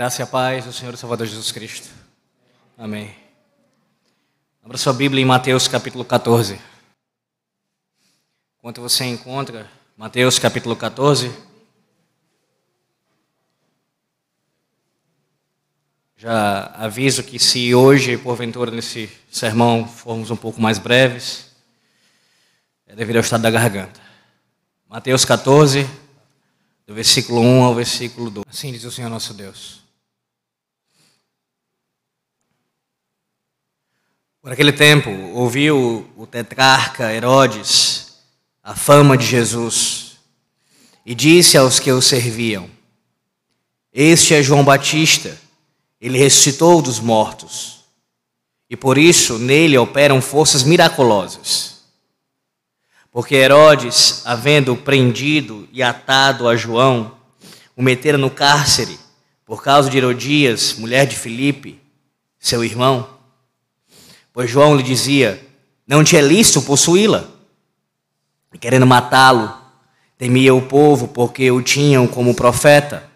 graça e a paz do Senhor e Salvador Jesus Cristo. Amém. Abra sua Bíblia em Mateus capítulo 14. Enquanto você encontra Mateus capítulo 14, já aviso que se hoje, porventura, nesse sermão formos um pouco mais breves, é devido ao estado da garganta. Mateus 14, do versículo 1 ao versículo 2. Assim diz o Senhor nosso Deus. Por aquele tempo, ouviu o tetrarca Herodes a fama de Jesus e disse aos que o serviam: Este é João Batista, ele ressuscitou dos mortos, e por isso nele operam forças miraculosas. Porque Herodes, havendo prendido e atado a João, o metera no cárcere por causa de Herodias, mulher de Filipe, seu irmão. Pois João lhe dizia: Não te é lícito possuí-la. E querendo matá-lo, temia o povo, porque o tinham como profeta.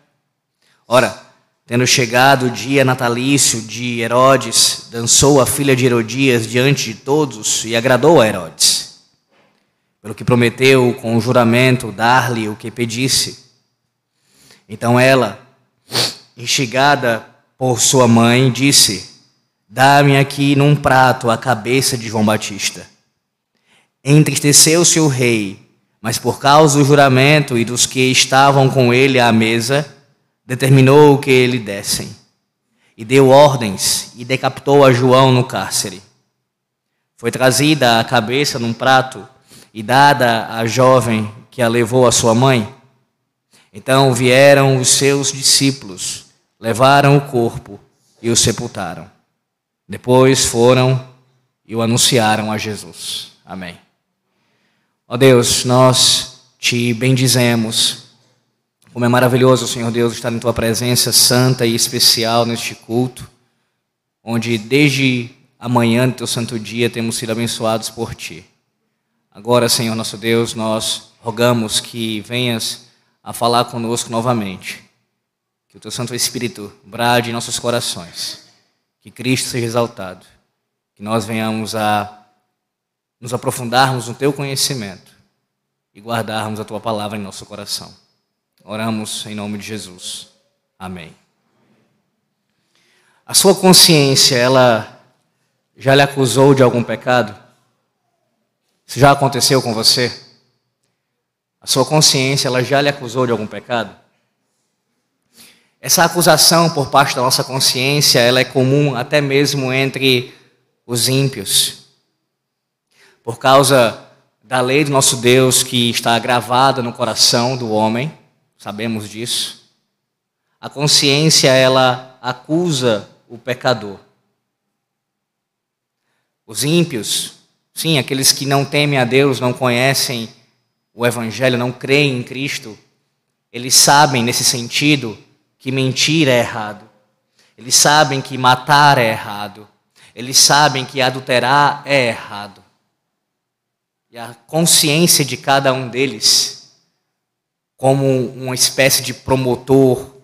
Ora, tendo chegado o dia natalício de Herodes, dançou a filha de Herodias diante de todos e agradou a Herodes. Pelo que prometeu com o juramento dar-lhe o que pedisse. Então ela, instigada por sua mãe, disse: Dá-me aqui num prato a cabeça de João Batista. Entristeceu-se o rei, mas por causa do juramento e dos que estavam com ele à mesa, determinou que ele dessem. E deu ordens e decapitou a João no cárcere. Foi trazida a cabeça num prato e dada à jovem que a levou à sua mãe. Então vieram os seus discípulos, levaram o corpo e o sepultaram. Depois foram e o anunciaram a Jesus. Amém. Ó Deus, nós te bendizemos. Como é maravilhoso, Senhor Deus, estar em tua presença santa e especial neste culto, onde desde amanhã do teu santo dia temos sido abençoados por ti. Agora, Senhor nosso Deus, nós rogamos que venhas a falar conosco novamente. Que o teu Santo Espírito brade em nossos corações que Cristo seja exaltado, que nós venhamos a nos aprofundarmos no teu conhecimento e guardarmos a tua palavra em nosso coração. Oramos em nome de Jesus. Amém. A sua consciência, ela já lhe acusou de algum pecado? Isso já aconteceu com você? A sua consciência, ela já lhe acusou de algum pecado? Essa acusação por parte da nossa consciência, ela é comum até mesmo entre os ímpios. Por causa da lei do nosso Deus que está gravada no coração do homem, sabemos disso. A consciência, ela acusa o pecador. Os ímpios, sim, aqueles que não temem a Deus, não conhecem o Evangelho, não creem em Cristo, eles sabem nesse sentido que mentir é errado. Eles sabem que matar é errado. Eles sabem que adulterar é errado. E a consciência de cada um deles, como uma espécie de promotor,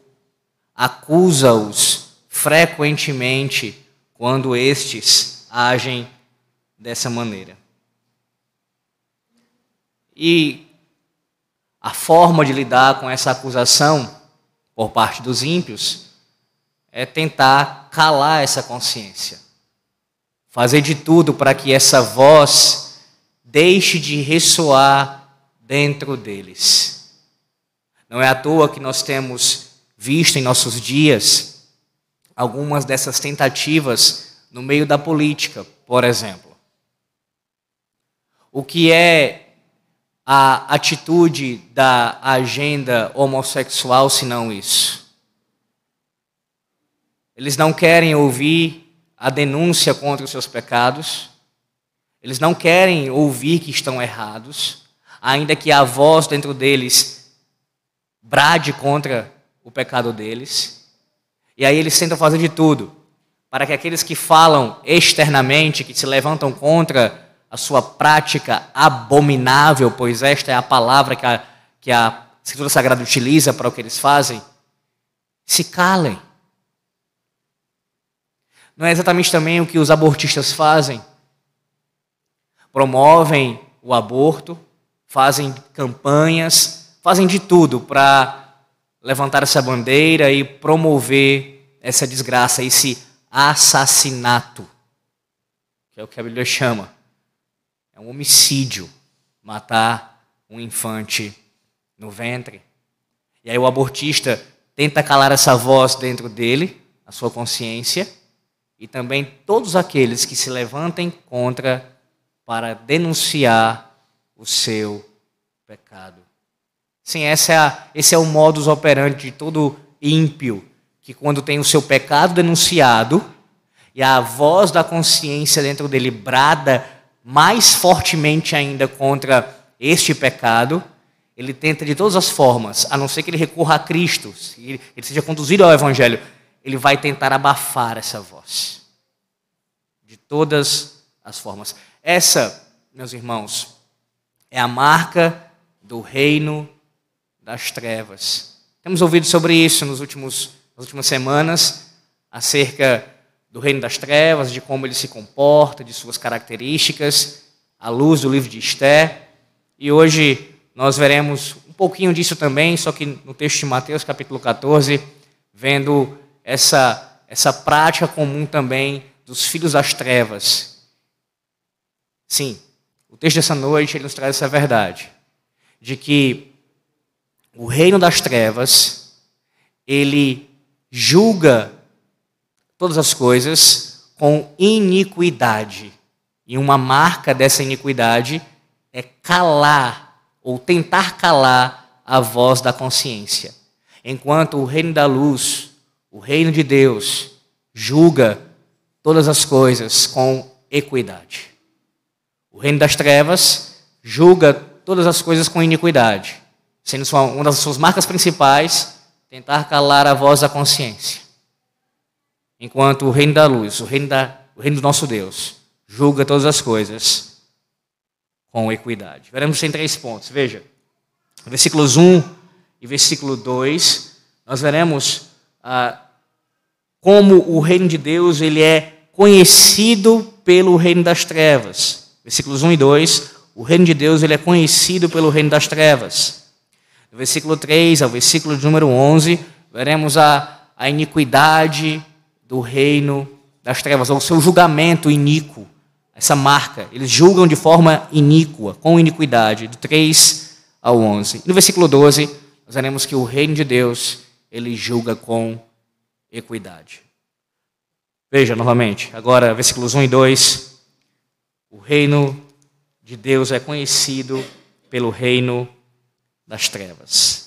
acusa-os frequentemente quando estes agem dessa maneira. E a forma de lidar com essa acusação por parte dos ímpios é tentar calar essa consciência. Fazer de tudo para que essa voz deixe de ressoar dentro deles. Não é à toa que nós temos visto em nossos dias algumas dessas tentativas no meio da política, por exemplo. O que é a atitude da agenda homossexual senão isso. Eles não querem ouvir a denúncia contra os seus pecados, eles não querem ouvir que estão errados, ainda que a voz dentro deles brade contra o pecado deles. E aí eles tentam fazer de tudo para que aqueles que falam externamente, que se levantam contra a sua prática abominável, pois esta é a palavra que a, que a Escritura Sagrada utiliza para o que eles fazem, se calem, Não é exatamente também o que os abortistas fazem? Promovem o aborto, fazem campanhas, fazem de tudo para levantar essa bandeira e promover essa desgraça, esse assassinato, que é o que a Bíblia chama. É um homicídio matar um infante no ventre. E aí o abortista tenta calar essa voz dentro dele, a sua consciência, e também todos aqueles que se levantem contra para denunciar o seu pecado. Sim, essa é a, esse é o modus operandi de todo ímpio, que quando tem o seu pecado denunciado e a voz da consciência dentro dele brada mais fortemente ainda contra este pecado, ele tenta de todas as formas, a não ser que ele recorra a Cristo, ele seja conduzido ao Evangelho, ele vai tentar abafar essa voz. De todas as formas. Essa, meus irmãos, é a marca do reino das trevas. Temos ouvido sobre isso nos últimos, nas últimas semanas, acerca do reino das trevas, de como ele se comporta, de suas características, à luz do livro de Esté. E hoje nós veremos um pouquinho disso também, só que no texto de Mateus, capítulo 14, vendo essa, essa prática comum também dos filhos das trevas. Sim, o texto dessa noite ele nos traz essa verdade, de que o reino das trevas, ele julga todas as coisas com iniquidade. E uma marca dessa iniquidade é calar ou tentar calar a voz da consciência. Enquanto o reino da luz, o reino de Deus, julga todas as coisas com equidade. O reino das trevas julga todas as coisas com iniquidade, sendo uma das suas marcas principais tentar calar a voz da consciência. Enquanto o reino da luz, o reino, da, o reino do nosso Deus, julga todas as coisas com equidade. Veremos em três pontos. Veja, versículos 1 e versículo 2, nós veremos ah, como o reino de Deus ele é conhecido pelo reino das trevas. Versículos 1 e 2, o reino de Deus ele é conhecido pelo reino das trevas. Versículo 3 ao versículo de número 11, veremos a, a iniquidade do reino das trevas, o seu julgamento iníquo essa marca. Eles julgam de forma iníqua, com iniquidade, do 3 ao 11. No versículo 12, nós veremos que o reino de Deus, ele julga com equidade. Veja novamente, agora versículos 1 e 2. O reino de Deus é conhecido pelo reino das trevas.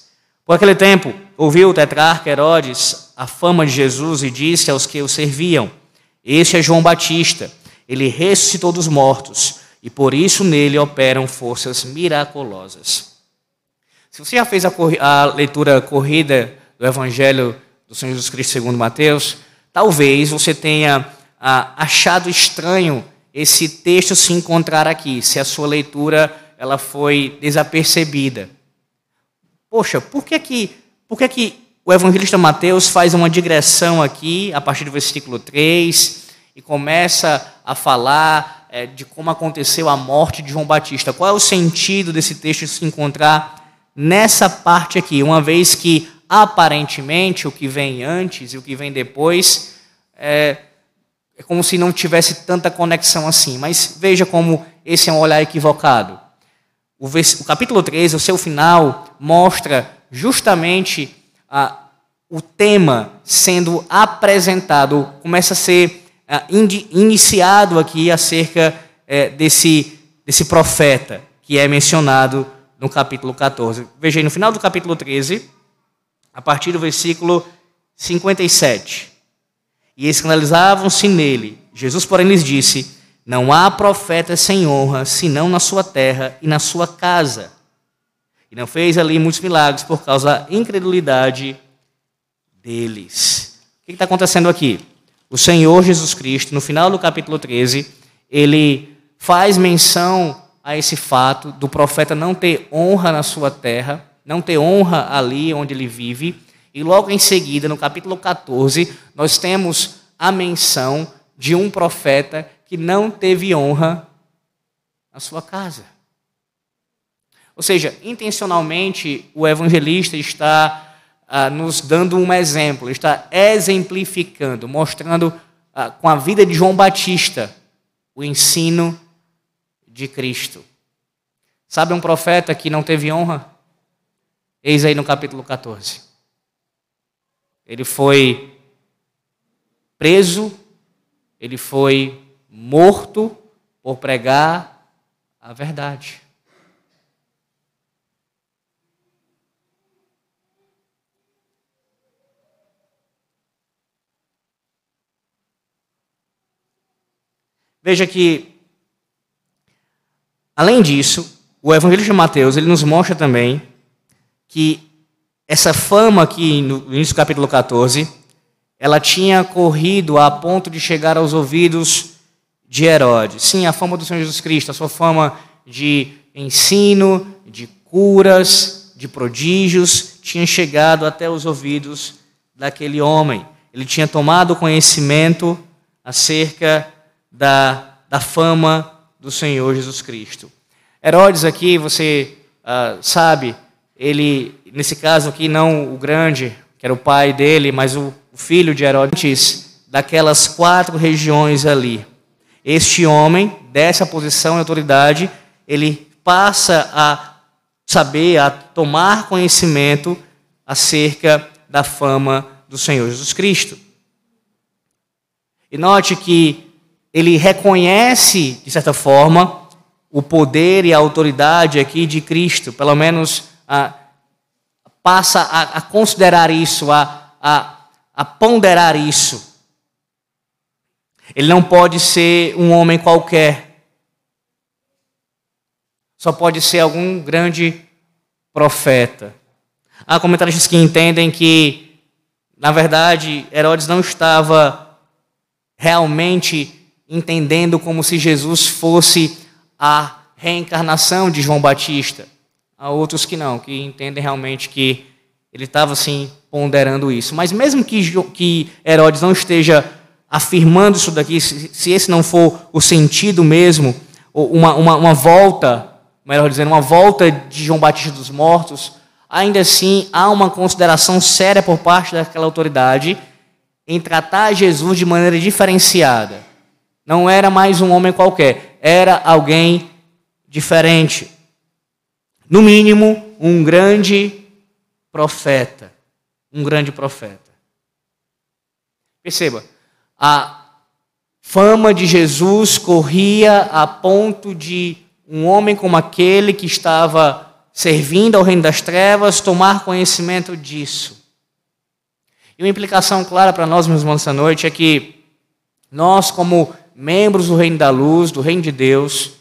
Por aquele tempo, ouviu o tetrarca Herodes a fama de Jesus e disse aos que o serviam: Este é João Batista ele ressuscitou dos mortos e por isso nele operam forças miraculosas. Se você já fez a, a leitura corrida do Evangelho do Senhor Jesus Cristo segundo Mateus, talvez você tenha ah, achado estranho esse texto se encontrar aqui, se a sua leitura ela foi desapercebida. Poxa, por que que, por que, que o evangelista Mateus faz uma digressão aqui, a partir do versículo 3, e começa a falar é, de como aconteceu a morte de João Batista. Qual é o sentido desse texto se encontrar nessa parte aqui, uma vez que aparentemente o que vem antes e o que vem depois é, é como se não tivesse tanta conexão assim. Mas veja como esse é um olhar equivocado. O, o capítulo 13, o seu final, mostra justamente a, o tema sendo apresentado, começa a ser ah, iniciado aqui acerca é, desse, desse profeta que é mencionado no capítulo 14. Veja aí, no final do capítulo 13, a partir do versículo 57. E escandalizavam-se nele. Jesus, porém, lhes disse: Não há profeta sem honra, senão na sua terra e na sua casa. E não fez ali muitos milagres por causa da incredulidade deles. O que está acontecendo aqui? o Senhor Jesus Cristo, no final do capítulo 13, ele faz menção a esse fato do profeta não ter honra na sua terra, não ter honra ali onde ele vive, e logo em seguida, no capítulo 14, nós temos a menção de um profeta que não teve honra na sua casa. Ou seja, intencionalmente o evangelista está ah, nos dando um exemplo, está exemplificando, mostrando ah, com a vida de João Batista o ensino de Cristo. Sabe um profeta que não teve honra? Eis aí no capítulo 14. Ele foi preso, ele foi morto por pregar a verdade. Veja que, além disso, o Evangelho de Mateus ele nos mostra também que essa fama aqui no início do capítulo 14, ela tinha corrido a ponto de chegar aos ouvidos de Herodes. Sim, a fama do Senhor Jesus Cristo, a sua fama de ensino, de curas, de prodígios, tinha chegado até os ouvidos daquele homem. Ele tinha tomado conhecimento acerca da, da fama do Senhor Jesus Cristo. Herodes aqui, você uh, sabe, ele, nesse caso aqui, não o grande, que era o pai dele, mas o, o filho de Herodes, daquelas quatro regiões ali. Este homem, dessa posição e autoridade, ele passa a saber, a tomar conhecimento acerca da fama do Senhor Jesus Cristo. E note que ele reconhece, de certa forma, o poder e a autoridade aqui de Cristo, pelo menos a, passa a, a, considerar isso, a, a, a ponderar isso. Ele não pode ser um homem qualquer, só pode ser algum grande profeta. Há comentaristas que entendem que, na verdade, Herodes não estava realmente entendendo como se Jesus fosse a reencarnação de João Batista. Há outros que não, que entendem realmente que ele estava assim ponderando isso. Mas mesmo que, que Herodes não esteja afirmando isso daqui, se, se esse não for o sentido mesmo, uma, uma, uma volta, melhor dizendo, uma volta de João Batista dos mortos, ainda assim há uma consideração séria por parte daquela autoridade em tratar Jesus de maneira diferenciada. Não era mais um homem qualquer, era alguém diferente. No mínimo, um grande profeta. Um grande profeta. Perceba, a fama de Jesus corria a ponto de um homem como aquele que estava servindo ao reino das trevas tomar conhecimento disso. E uma implicação clara para nós, meus irmãos, essa noite é que nós, como membros do reino da luz, do reino de Deus,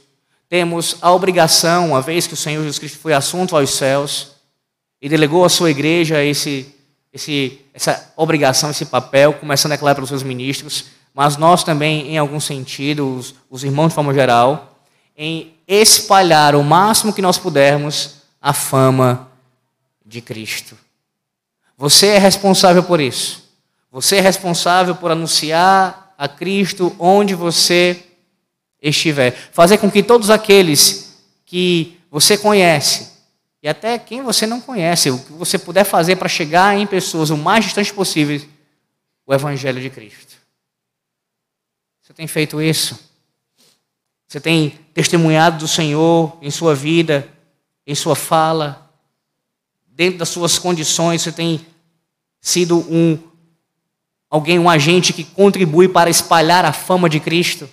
temos a obrigação, uma vez que o Senhor Jesus Cristo foi assunto aos céus e delegou à sua igreja esse, esse, essa obrigação, esse papel, começando, é claro, pelos seus ministros, mas nós também, em algum sentido, os, os irmãos de forma geral, em espalhar o máximo que nós pudermos a fama de Cristo. Você é responsável por isso. Você é responsável por anunciar a Cristo onde você estiver. Fazer com que todos aqueles que você conhece, e até quem você não conhece, o que você puder fazer para chegar em pessoas o mais distante possível, o Evangelho de Cristo. Você tem feito isso? Você tem testemunhado do Senhor em sua vida, em sua fala, dentro das suas condições, você tem sido um alguém, um agente que contribui para espalhar a fama de Cristo.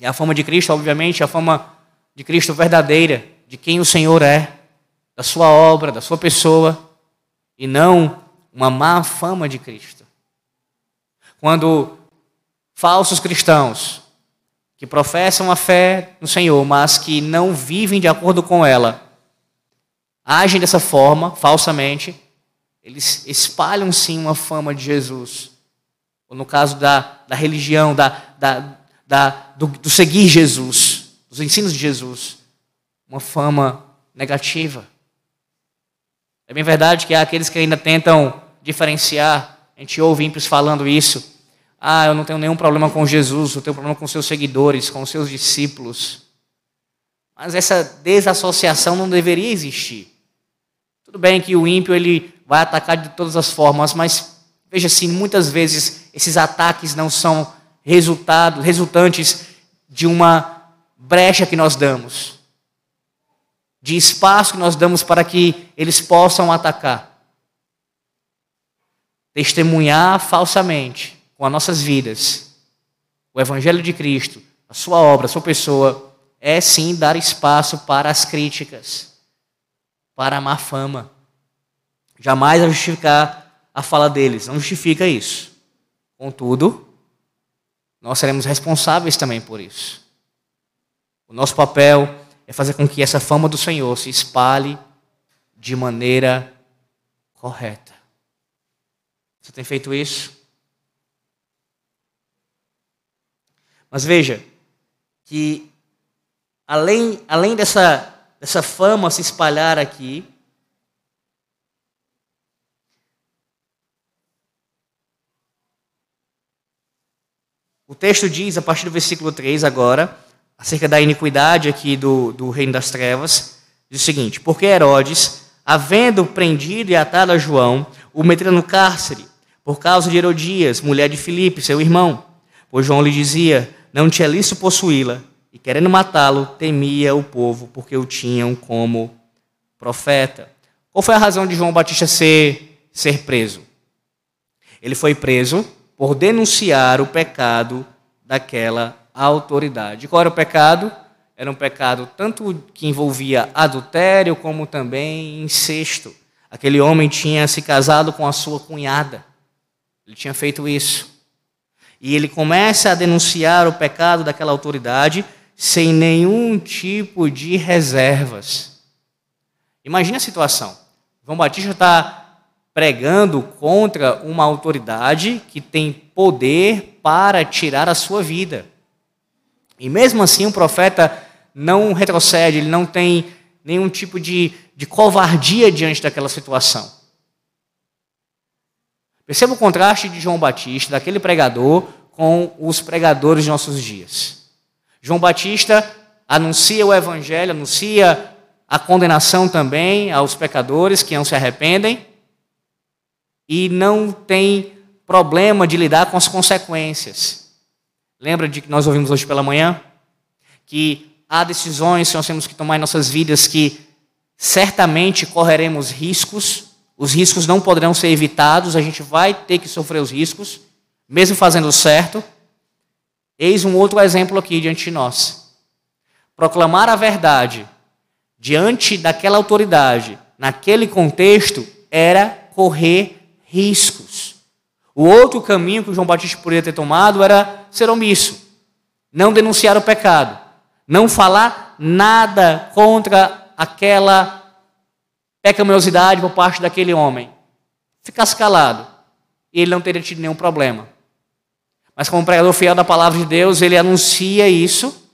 E a fama de Cristo, obviamente, é a fama de Cristo verdadeira, de quem o Senhor é, da sua obra, da sua pessoa, e não uma má fama de Cristo. Quando falsos cristãos que professam a fé no Senhor, mas que não vivem de acordo com ela, agem dessa forma, falsamente, eles espalham sim uma fama de Jesus. Ou no caso da, da religião, da, da, da do, do seguir Jesus, dos ensinos de Jesus, uma fama negativa. É bem verdade que há aqueles que ainda tentam diferenciar, a gente ouve ímpios falando isso. Ah, eu não tenho nenhum problema com Jesus, eu tenho problema com seus seguidores, com seus discípulos. Mas essa desassociação não deveria existir. Tudo bem que o ímpio ele vai atacar de todas as formas, mas veja assim, muitas vezes esses ataques não são resultado, resultantes de uma brecha que nós damos, de espaço que nós damos para que eles possam atacar. Testemunhar falsamente com as nossas vidas o Evangelho de Cristo, a sua obra, a sua pessoa, é sim dar espaço para as críticas, para a má fama. Jamais a justificar a fala deles, não justifica isso. Contudo, nós seremos responsáveis também por isso. O nosso papel é fazer com que essa fama do Senhor se espalhe de maneira correta. Você tem feito isso? Mas veja que além, além dessa, dessa fama se espalhar aqui, o texto diz, a partir do versículo 3 agora, acerca da iniquidade aqui do, do reino das trevas, diz o seguinte: Porque Herodes, havendo prendido e atado a João, o meteu no cárcere, por causa de Herodias, mulher de Filipe, seu irmão. Pois João lhe dizia: Não te é lícito possuí-la. E querendo matá-lo, temia o povo, porque o tinham como profeta. Qual foi a razão de João Batista ser, ser preso? Ele foi preso por denunciar o pecado daquela autoridade. Qual era o pecado? Era um pecado tanto que envolvia adultério como também incesto. Aquele homem tinha se casado com a sua cunhada. Ele tinha feito isso. E ele começa a denunciar o pecado daquela autoridade sem nenhum tipo de reservas. Imagine a situação. João Batista está pregando contra uma autoridade que tem poder para tirar a sua vida. E mesmo assim, o profeta não retrocede, ele não tem nenhum tipo de, de covardia diante daquela situação. Perceba o contraste de João Batista, daquele pregador, com os pregadores de nossos dias. João Batista anuncia o evangelho, anuncia a condenação também aos pecadores que não se arrependem e não tem problema de lidar com as consequências. Lembra de que nós ouvimos hoje pela manhã? Que há decisões que nós temos que tomar em nossas vidas que certamente correremos riscos, os riscos não poderão ser evitados, a gente vai ter que sofrer os riscos, mesmo fazendo certo. Eis um outro exemplo aqui diante de nós. Proclamar a verdade diante daquela autoridade, naquele contexto, era correr riscos. O outro caminho que João Batista poderia ter tomado era ser omisso, não denunciar o pecado, não falar nada contra aquela pecaminosidade por parte daquele homem. Ficasse calado, e ele não teria tido nenhum problema. Mas como pregador fiel da palavra de Deus, ele anuncia isso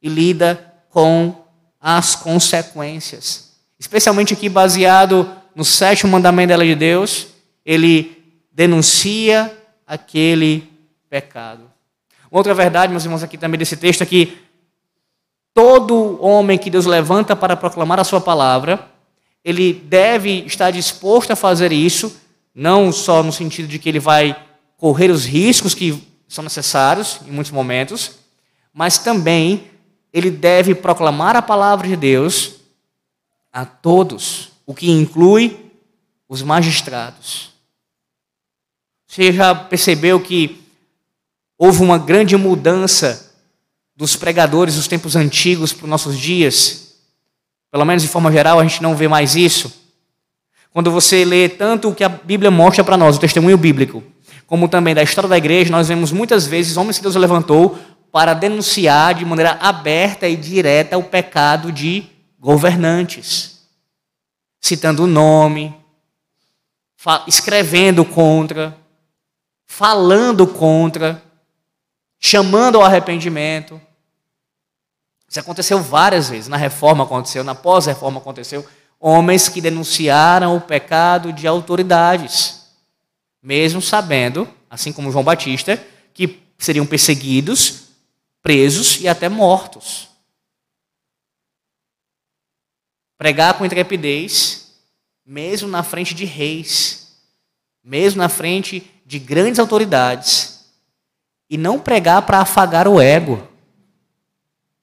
e lida com as consequências. Especialmente aqui baseado no sétimo mandamento da lei de Deus, ele denuncia aquele pecado. Outra verdade, meus irmãos, aqui também desse texto é que todo homem que Deus levanta para proclamar a sua palavra, ele deve estar disposto a fazer isso, não só no sentido de que ele vai correr os riscos que são necessários em muitos momentos, mas também ele deve proclamar a palavra de Deus a todos, o que inclui os magistrados. Você já percebeu que houve uma grande mudança dos pregadores dos tempos antigos para os nossos dias? Pelo menos de forma geral, a gente não vê mais isso. Quando você lê tanto o que a Bíblia mostra para nós, o testemunho bíblico, como também da história da igreja, nós vemos muitas vezes homens que Deus levantou para denunciar de maneira aberta e direta o pecado de governantes, citando o nome, escrevendo contra, falando contra, chamando ao arrependimento. Isso aconteceu várias vezes. Na reforma aconteceu, na pós-reforma aconteceu. Homens que denunciaram o pecado de autoridades, mesmo sabendo, assim como João Batista, que seriam perseguidos, presos e até mortos. Pregar com intrepidez, mesmo na frente de reis, mesmo na frente de grandes autoridades, e não pregar para afagar o ego,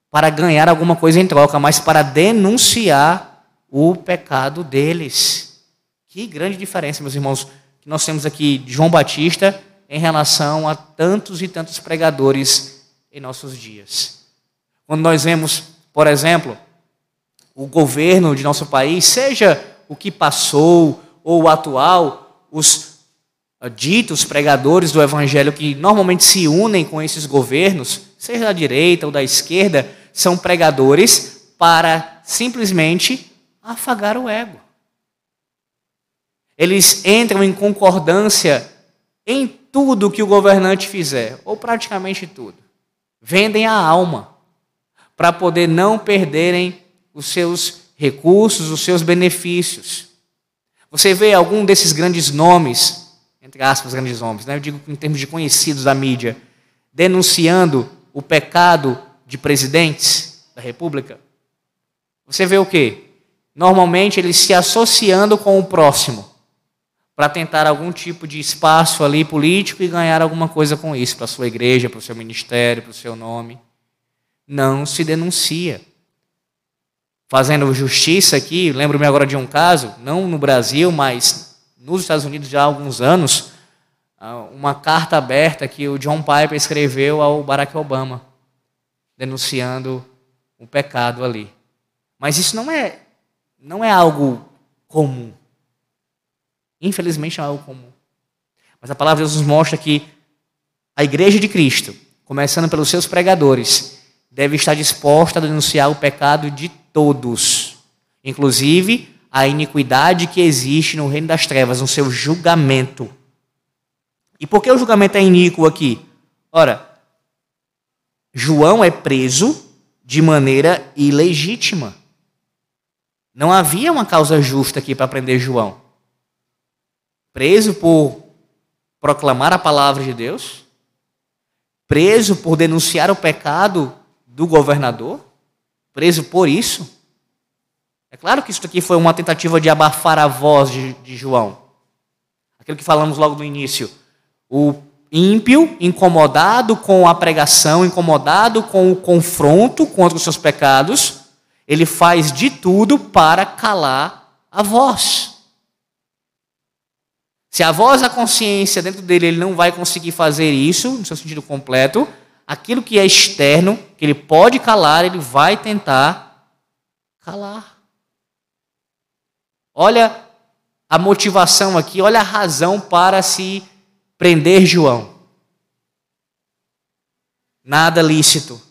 para ganhar alguma coisa em troca, mas para denunciar o pecado deles. Que grande diferença, meus irmãos, que nós temos aqui de João Batista em relação a tantos e tantos pregadores em nossos dias. Quando nós vemos, por exemplo, o governo de nosso país, seja o que passou ou o atual, os ditos pregadores do evangelho que normalmente se unem com esses governos, seja da direita ou da esquerda, são pregadores para simplesmente afagar o ego. Eles entram em concordância em tudo que o governante fizer, ou praticamente tudo. Vendem a alma para poder não perderem os seus recursos, os seus benefícios. Você vê algum desses grandes nomes, entre aspas, grandes nomes, né? eu digo em termos de conhecidos da mídia, denunciando o pecado de presidentes da República? Você vê o quê? Normalmente eles se associando com o próximo para tentar algum tipo de espaço ali político e ganhar alguma coisa com isso, para sua igreja, para o seu ministério, para o seu nome. Não se denuncia. Fazendo justiça aqui, lembro-me agora de um caso, não no Brasil, mas nos Estados Unidos já há alguns anos, ah, uma carta aberta que o John Piper escreveu ao Barack Obama, denunciando o pecado ali. Mas isso não é, não é algo comum. Infelizmente não é algo comum. Mas a palavra de Deus nos mostra que a igreja de Cristo, começando pelos seus pregadores, deve estar disposta a denunciar o pecado de todos, inclusive a iniquidade que existe no reino das trevas, no seu julgamento. E por que o julgamento é iníquo aqui? Ora, João é preso de maneira ilegítima. Não havia uma causa justa aqui para prender João preso por proclamar a palavra de Deus, preso por denunciar o pecado do governador, preso por isso. É claro que isso aqui foi uma tentativa de abafar a voz de, de João. Aquilo que falamos logo no início. O ímpio, incomodado com a pregação, incomodado com o confronto contra os seus pecados, ele faz de tudo para calar a voz. Se a voz da consciência dentro dele ele não vai conseguir fazer isso, no seu sentido completo, aquilo que é externo, que ele pode calar, ele vai tentar calar. Olha a motivação aqui, olha a razão para se prender João. Nada lícito.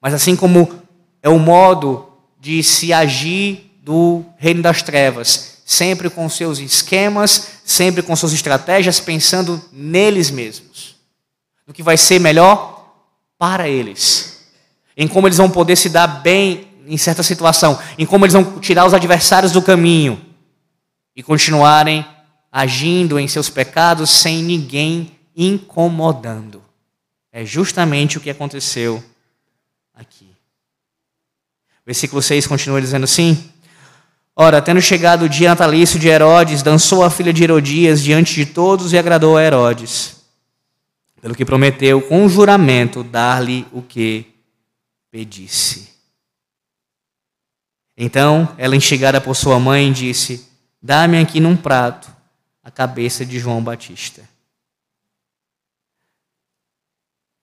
Mas assim como é o modo de se agir do reino das trevas, sempre com seus esquemas, sempre com suas estratégias, pensando neles mesmos, no que vai ser melhor para eles, em como eles vão poder se dar bem em certa situação, em como eles vão tirar os adversários do caminho e continuarem agindo em seus pecados sem ninguém incomodando. É justamente o que aconteceu aqui. Versículo 6 continua dizendo assim: Ora, tendo chegado o dia natalício de Herodes, dançou a filha de Herodias diante de todos e agradou a Herodes, pelo que prometeu com juramento dar-lhe o que pedisse. Então, ela, enxergada por sua mãe, disse: Dá-me aqui num prato a cabeça de João Batista.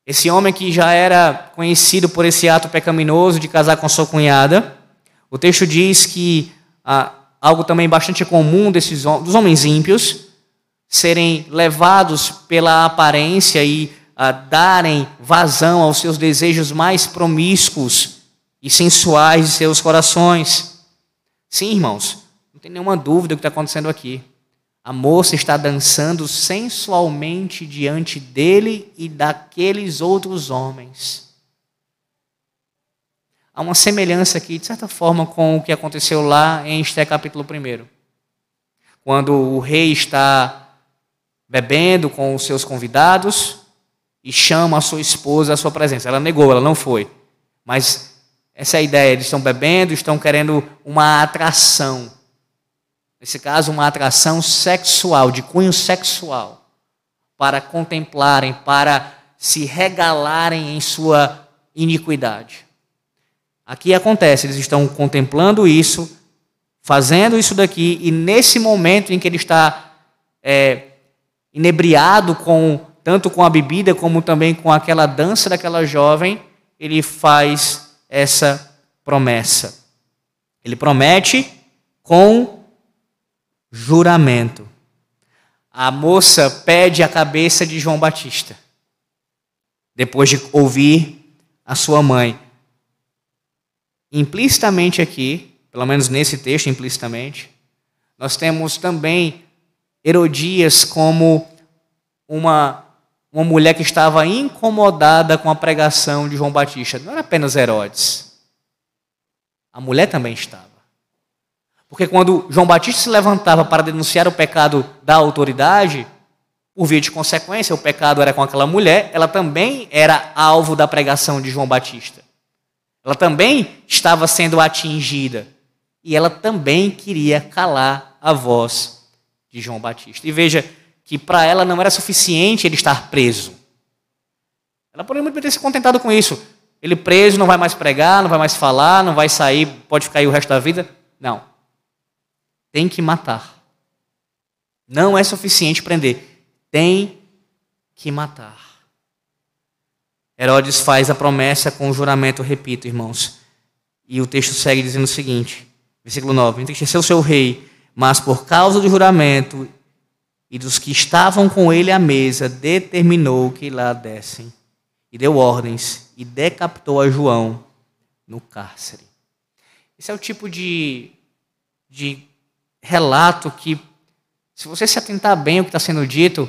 Esse homem que já era conhecido por esse ato pecaminoso de casar com sua cunhada, o texto diz que ah, algo também bastante comum desses, dos homens ímpios, serem levados pela aparência e ah, darem vazão aos seus desejos mais promíscuos e sensuais de seus corações. Sim, irmãos, não tem nenhuma dúvida do que está acontecendo aqui. A moça está dançando sensualmente diante dele e daqueles outros homens. Há uma semelhança aqui, de certa forma, com o que aconteceu lá em Esté capítulo 1. Quando o rei está bebendo com os seus convidados e chama a sua esposa à sua presença. Ela negou, ela não foi. Mas essa é a ideia, eles estão bebendo, estão querendo uma atração. Nesse caso, uma atração sexual, de cunho sexual, para contemplarem, para se regalarem em sua iniquidade. Aqui acontece, eles estão contemplando isso, fazendo isso daqui, e nesse momento em que ele está é, inebriado com tanto com a bebida como também com aquela dança daquela jovem, ele faz essa promessa. Ele promete com juramento. A moça pede a cabeça de João Batista, depois de ouvir a sua mãe. Implicitamente aqui, pelo menos nesse texto, implicitamente, nós temos também Herodias como uma, uma mulher que estava incomodada com a pregação de João Batista. Não era apenas Herodes. A mulher também estava. Porque quando João Batista se levantava para denunciar o pecado da autoridade, por via de consequência, o pecado era com aquela mulher, ela também era alvo da pregação de João Batista. Ela também estava sendo atingida. E ela também queria calar a voz de João Batista. E veja que para ela não era suficiente ele estar preso. Ela poderia muito bem ter se contentado com isso. Ele preso, não vai mais pregar, não vai mais falar, não vai sair, pode ficar aí o resto da vida. Não. Tem que matar. Não é suficiente prender. Tem que matar. Herodes faz a promessa com o juramento, repito, irmãos. E o texto segue dizendo o seguinte, versículo 9: Entristeceu seu rei, mas por causa do juramento e dos que estavam com ele à mesa, determinou que lá dessem. E deu ordens e decapitou a João no cárcere. Esse é o tipo de, de relato que, se você se atentar bem ao que está sendo dito,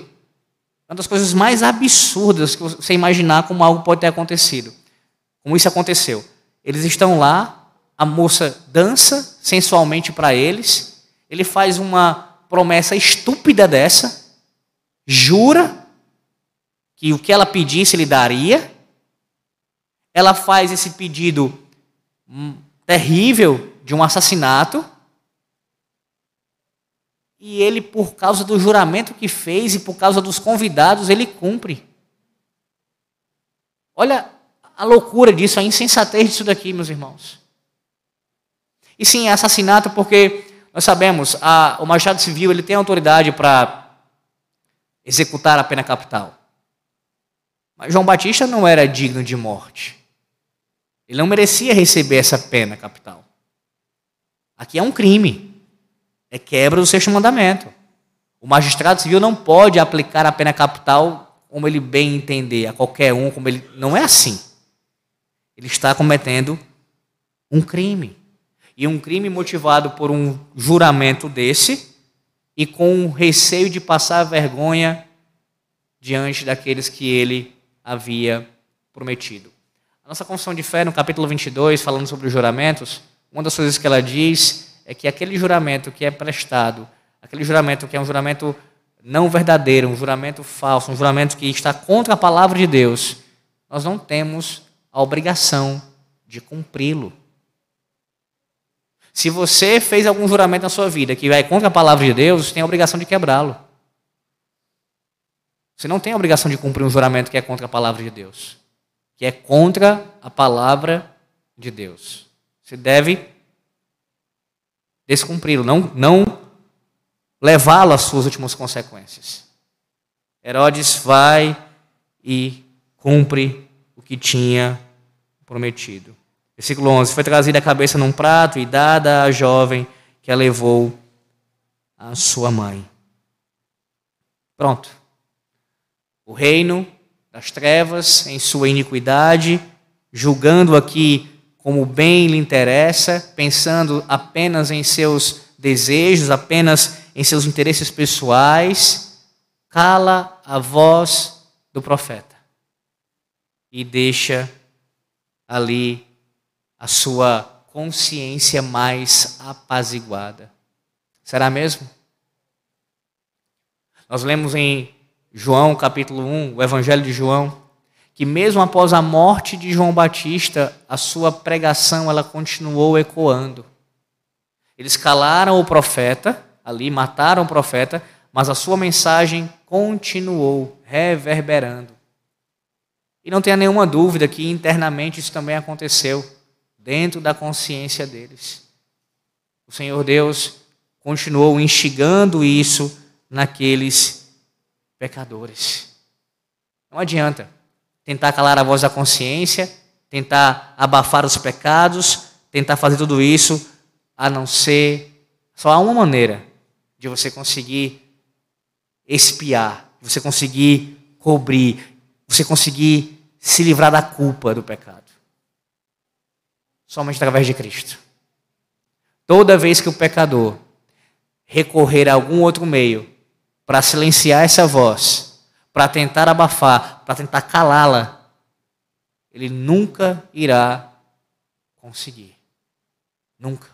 uma das coisas mais absurdas que você imaginar como algo pode ter acontecido. Como isso aconteceu. Eles estão lá, a moça dança sensualmente para eles, ele faz uma promessa estúpida dessa, jura que o que ela pedisse ele daria, ela faz esse pedido hum, terrível de um assassinato, e ele, por causa do juramento que fez e por causa dos convidados, ele cumpre. Olha a loucura disso, a insensatez disso daqui, meus irmãos. E sim, é assassinato porque nós sabemos, a, o magistrado civil ele tem autoridade para executar a pena capital. Mas João Batista não era digno de morte. Ele não merecia receber essa pena capital. Aqui é um crime. É quebra do sexto mandamento. O magistrado civil não pode aplicar a pena capital como ele bem entender, a qualquer um, como ele. Não é assim. Ele está cometendo um crime. E um crime motivado por um juramento desse e com o receio de passar vergonha diante daqueles que ele havia prometido. A nossa confissão de fé, no capítulo 22, falando sobre os juramentos, uma das coisas que ela diz é que aquele juramento que é prestado, aquele juramento que é um juramento não verdadeiro, um juramento falso, um juramento que está contra a palavra de Deus, nós não temos a obrigação de cumpri-lo. Se você fez algum juramento na sua vida que vai contra a palavra de Deus, você tem a obrigação de quebrá-lo. Você não tem a obrigação de cumprir um juramento que é contra a palavra de Deus, que é contra a palavra de Deus. Você deve descumpri-lo, não, não levá-lo às suas últimas consequências. Herodes vai e cumpre o que tinha prometido. Versículo 11: Foi trazida a cabeça num prato e dada à jovem que a levou à sua mãe. Pronto. O reino das trevas, em sua iniquidade, julgando aqui como bem lhe interessa, pensando apenas em seus desejos, apenas em seus interesses pessoais, cala a voz do profeta e deixa ali a sua consciência mais apaziguada. Será mesmo? Nós lemos em João capítulo 1, o Evangelho de João, que mesmo após a morte de João Batista, a sua pregação ela continuou ecoando. Eles calaram o profeta, ali mataram o profeta, mas a sua mensagem continuou reverberando. E não tenha nenhuma dúvida que internamente isso também aconteceu, dentro da consciência deles. O Senhor Deus continuou instigando isso naqueles pecadores. Não adianta tentar calar a voz da consciência, tentar abafar os pecados, tentar fazer tudo isso, a não ser só há uma maneira de você conseguir espiar, de você conseguir cobrir, você conseguir se livrar da culpa do pecado. Somente através de Cristo. Toda vez que o pecador recorrer a algum outro meio para silenciar essa voz, para tentar abafar, para tentar calá-la, ele nunca irá conseguir. Nunca.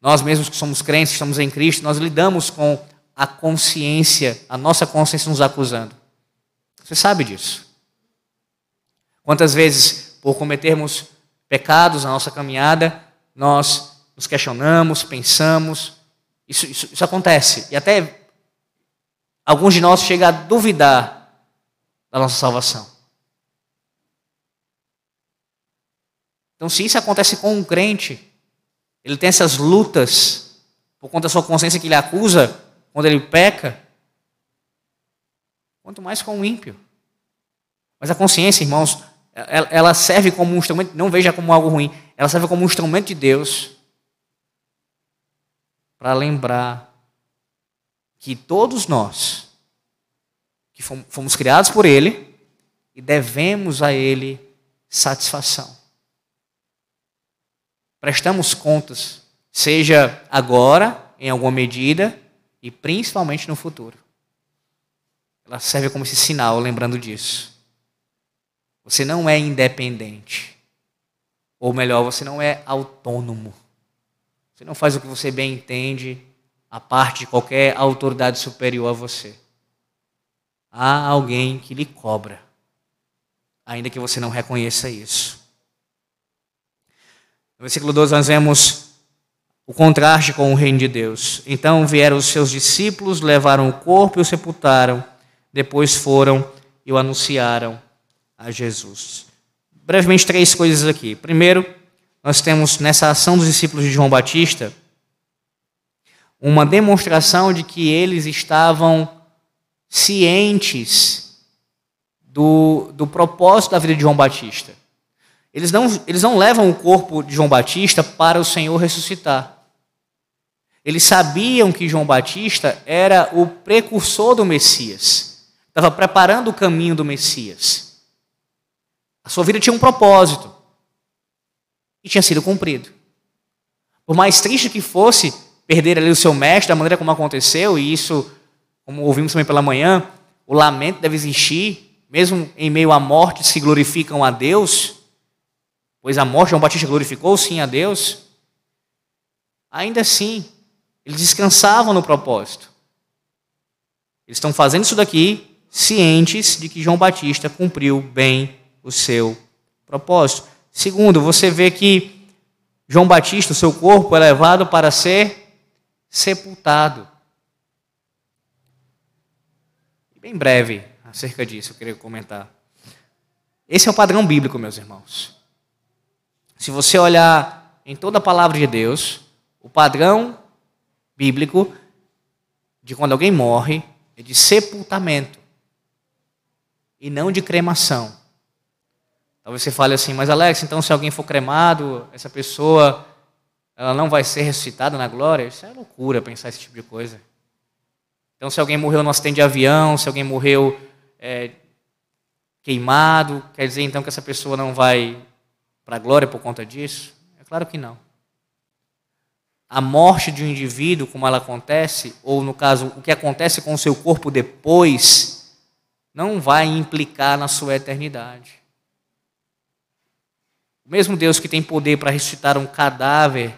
Nós mesmos que somos crentes, estamos em Cristo, nós lidamos com a consciência, a nossa consciência nos acusando. Você sabe disso. Quantas vezes, por cometermos pecados na nossa caminhada, nós nos questionamos, pensamos. Isso, isso, isso acontece. E até alguns de nós chegam a duvidar da nossa salvação. Então, se isso acontece com um crente, ele tem essas lutas por conta da sua consciência que ele acusa quando ele peca, quanto mais com o ímpio. Mas a consciência, irmãos, ela serve como um instrumento, não veja como algo ruim, ela serve como um instrumento de Deus para lembrar que todos nós, que fomos criados por Ele, e devemos a Ele satisfação. Prestamos contas, seja agora, em alguma medida, e principalmente no futuro. Ela serve como esse sinal, lembrando disso. Você não é independente. Ou melhor, você não é autônomo. Você não faz o que você bem entende a parte de qualquer autoridade superior a você. Há alguém que lhe cobra, ainda que você não reconheça isso. No versículo 12 nós vemos o contraste com o reino de Deus. Então vieram os seus discípulos, levaram o corpo e o sepultaram. Depois foram e o anunciaram a Jesus. Brevemente, três coisas aqui. Primeiro, nós temos nessa ação dos discípulos de João Batista uma demonstração de que eles estavam cientes do, do propósito da vida de João Batista. Eles não, eles não levam o corpo de João Batista para o Senhor ressuscitar. Eles sabiam que João Batista era o precursor do Messias, estava preparando o caminho do Messias. A sua vida tinha um propósito. E tinha sido cumprido. Por mais triste que fosse perder ali o seu mestre, da maneira como aconteceu, e isso, como ouvimos também pela manhã, o lamento deve existir, mesmo em meio à morte se glorificam a Deus, pois a morte, João Batista glorificou sim a Deus. Ainda assim, eles descansavam no propósito. Eles estão fazendo isso daqui cientes de que João Batista cumpriu bem o seu propósito. Segundo, você vê que João Batista, o seu corpo é levado para ser sepultado. Bem breve acerca disso, eu queria comentar. Esse é o padrão bíblico, meus irmãos. Se você olhar em toda a palavra de Deus, o padrão bíblico de quando alguém morre é de sepultamento e não de cremação. Talvez você fale assim, mas Alex, então se alguém for cremado, essa pessoa ela não vai ser ressuscitada na glória? Isso é loucura pensar esse tipo de coisa. Então, se alguém morreu no acidente de avião, se alguém morreu é, queimado, quer dizer então que essa pessoa não vai para a glória por conta disso? É claro que não. A morte de um indivíduo, como ela acontece, ou no caso, o que acontece com o seu corpo depois, não vai implicar na sua eternidade. O mesmo Deus que tem poder para ressuscitar um cadáver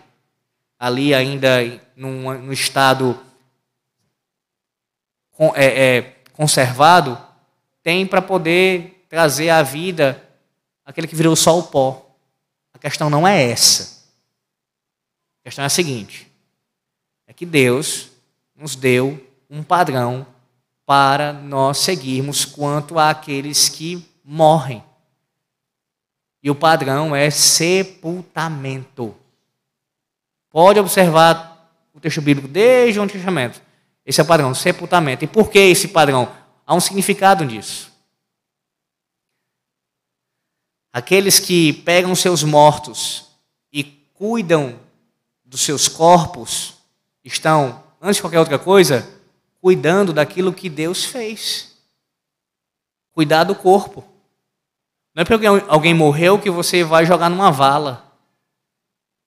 ali ainda num, num estado é, é, conservado, tem para poder trazer à vida aquele que virou só o pó. A questão não é essa. A questão é a seguinte: é que Deus nos deu um padrão para nós seguirmos quanto àqueles que morrem. E o padrão é sepultamento. Pode observar o texto bíblico desde o Antigo Testamento. Esse é o padrão, sepultamento. E por que esse padrão? Há um significado nisso. Aqueles que pegam seus mortos e cuidam dos seus corpos estão, antes de qualquer outra coisa, cuidando daquilo que Deus fez. Cuidar do corpo. Não é porque alguém morreu que você vai jogar numa vala.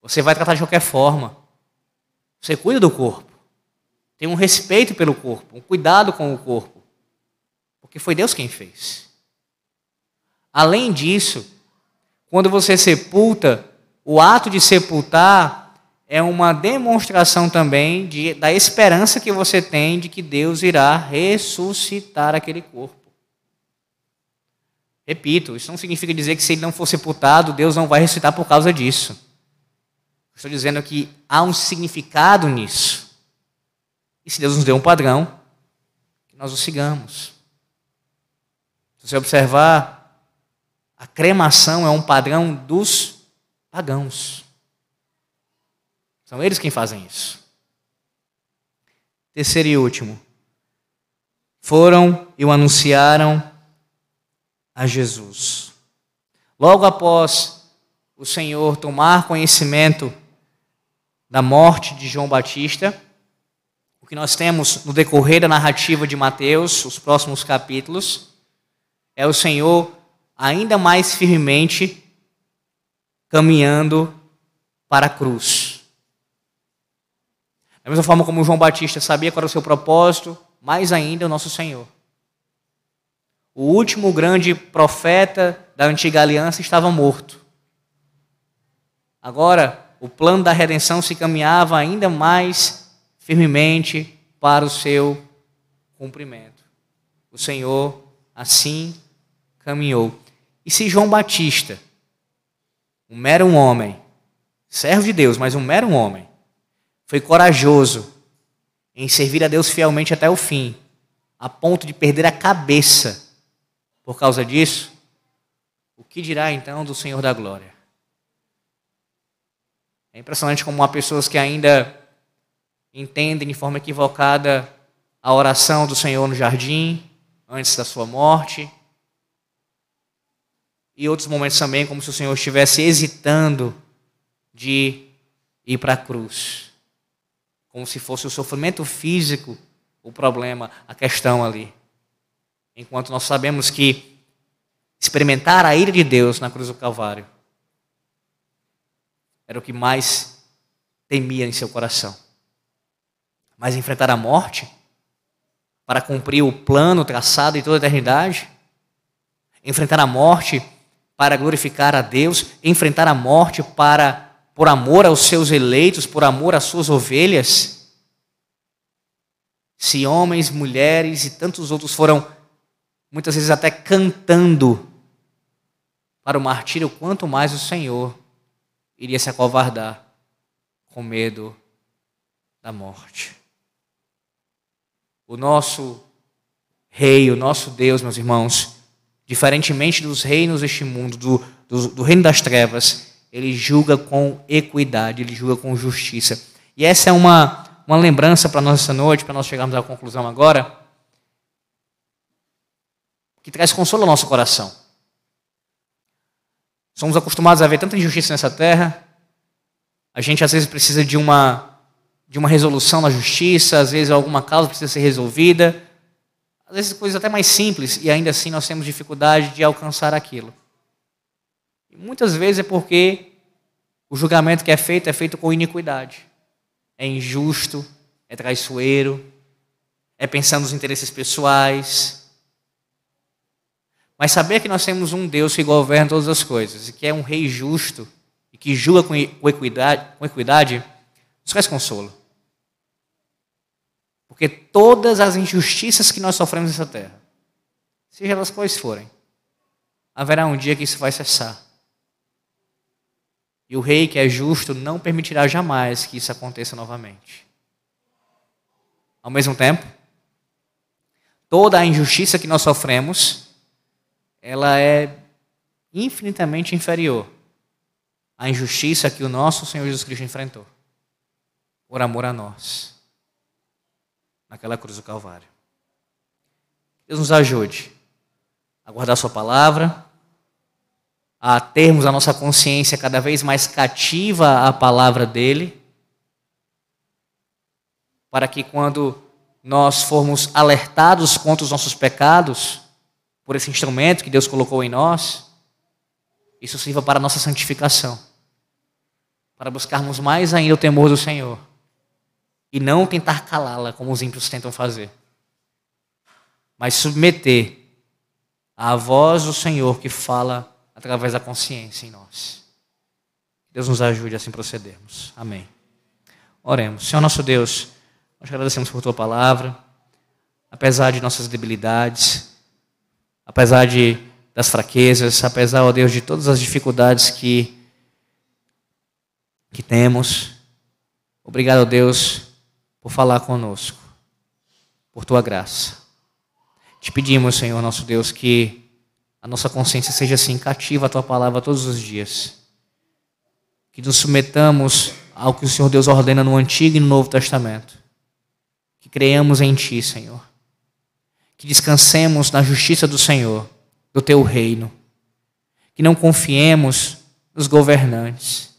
Você vai tratar de qualquer forma. Você cuida do corpo. Tem um respeito pelo corpo, um cuidado com o corpo. Porque foi Deus quem fez. Além disso, quando você sepulta, o ato de sepultar é uma demonstração também de, da esperança que você tem de que Deus irá ressuscitar aquele corpo. Repito, isso não significa dizer que se ele não for sepultado, Deus não vai ressuscitar por causa disso. Estou dizendo que há um significado nisso. E se Deus nos deu um padrão, nós o sigamos. Se você observar, a cremação é um padrão dos pagãos. São eles quem fazem isso. Terceiro e último. Foram e o anunciaram a Jesus. Logo após o Senhor tomar conhecimento da morte de João Batista, o que nós temos no decorrer da narrativa de Mateus, os próximos capítulos, é o Senhor ainda mais firmemente caminhando para a cruz. Da mesma forma como João Batista sabia qual era o seu propósito, mais ainda o nosso Senhor. O último grande profeta da antiga aliança estava morto. Agora, o plano da redenção se caminhava ainda mais firmemente para o seu cumprimento. O Senhor assim caminhou. E se João Batista, um mero homem, servo de Deus, mas um mero homem, foi corajoso em servir a Deus fielmente até o fim, a ponto de perder a cabeça por causa disso, o que dirá então do Senhor da Glória? É impressionante como há pessoas que ainda entendem de forma equivocada a oração do Senhor no jardim, antes da sua morte. E outros momentos também, como se o Senhor estivesse hesitando de ir para a cruz como se fosse o sofrimento físico o problema, a questão ali. Enquanto nós sabemos que experimentar a ira de Deus na cruz do Calvário era o que mais temia em seu coração. Mas enfrentar a morte para cumprir o plano traçado em toda a eternidade, enfrentar a morte para glorificar a Deus, enfrentar a morte para por amor aos seus eleitos, por amor às suas ovelhas. Se homens, mulheres e tantos outros foram, muitas vezes até cantando para o martírio, quanto mais o Senhor iria se acovardar com medo da morte. O nosso Rei, o nosso Deus, meus irmãos, diferentemente dos reinos deste mundo, do, do, do reino das trevas, ele julga com equidade, ele julga com justiça. E essa é uma, uma lembrança para nós essa noite, para nós chegarmos à conclusão agora, que traz consolo ao nosso coração. Somos acostumados a ver tanta injustiça nessa terra, a gente às vezes precisa de uma, de uma resolução na justiça, às vezes alguma causa precisa ser resolvida, às vezes coisas até mais simples, e ainda assim nós temos dificuldade de alcançar aquilo. E muitas vezes é porque o julgamento que é feito é feito com iniquidade. É injusto, é traiçoeiro, é pensando nos interesses pessoais. Mas saber que nós temos um Deus que governa todas as coisas e que é um rei justo e que julga com equidade, com equidade nos traz consolo. Porque todas as injustiças que nós sofremos nessa terra seja elas quais forem, haverá um dia que isso vai cessar. E o rei que é justo não permitirá jamais que isso aconteça novamente. Ao mesmo tempo, toda a injustiça que nós sofremos, ela é infinitamente inferior à injustiça que o nosso Senhor Jesus Cristo enfrentou, por amor a nós, naquela cruz do Calvário. Deus nos ajude a guardar Sua palavra, a termos a nossa consciência cada vez mais cativa à palavra dEle, para que quando nós formos alertados contra os nossos pecados, por esse instrumento que Deus colocou em nós, isso sirva para a nossa santificação, para buscarmos mais ainda o temor do Senhor e não tentar calá-la como os ímpios tentam fazer, mas submeter à voz do Senhor que fala através da consciência em nós. Deus nos ajude a assim procedermos. Amém. Oremos. Senhor nosso Deus, nós agradecemos por tua palavra, apesar de nossas debilidades, apesar de, das fraquezas, apesar, ó Deus, de todas as dificuldades que, que temos. Obrigado, Deus, por falar conosco, por tua graça. Te pedimos, Senhor nosso Deus, que a nossa consciência seja assim cativa à tua palavra todos os dias. Que nos submetamos ao que o Senhor Deus ordena no Antigo e no Novo Testamento. Que creiamos em ti, Senhor. Que descansemos na justiça do Senhor, do teu reino. Que não confiemos nos governantes.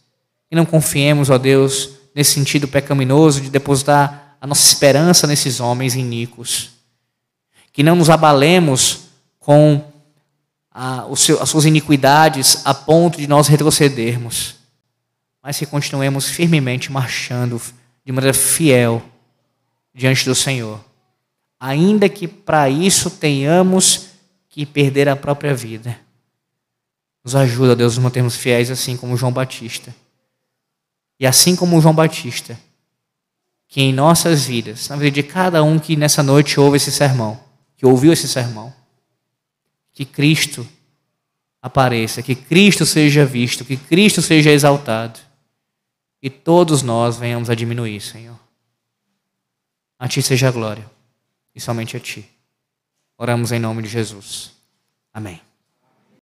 Que não confiemos, ó Deus, nesse sentido pecaminoso de depositar a nossa esperança nesses homens iníquos. Que não nos abalemos com a, seu, as suas iniquidades a ponto de nós retrocedermos, mas que continuemos firmemente marchando de maneira fiel diante do Senhor, ainda que para isso tenhamos que perder a própria vida. Nos ajuda, Deus, a mantermos fiéis assim como João Batista. E assim como João Batista, que em nossas vidas, na vida de cada um que nessa noite ouve esse sermão, que ouviu esse sermão, que Cristo apareça, que Cristo seja visto, que Cristo seja exaltado e todos nós venhamos a diminuir, Senhor. A Ti seja a glória e somente a Ti. Oramos em nome de Jesus. Amém.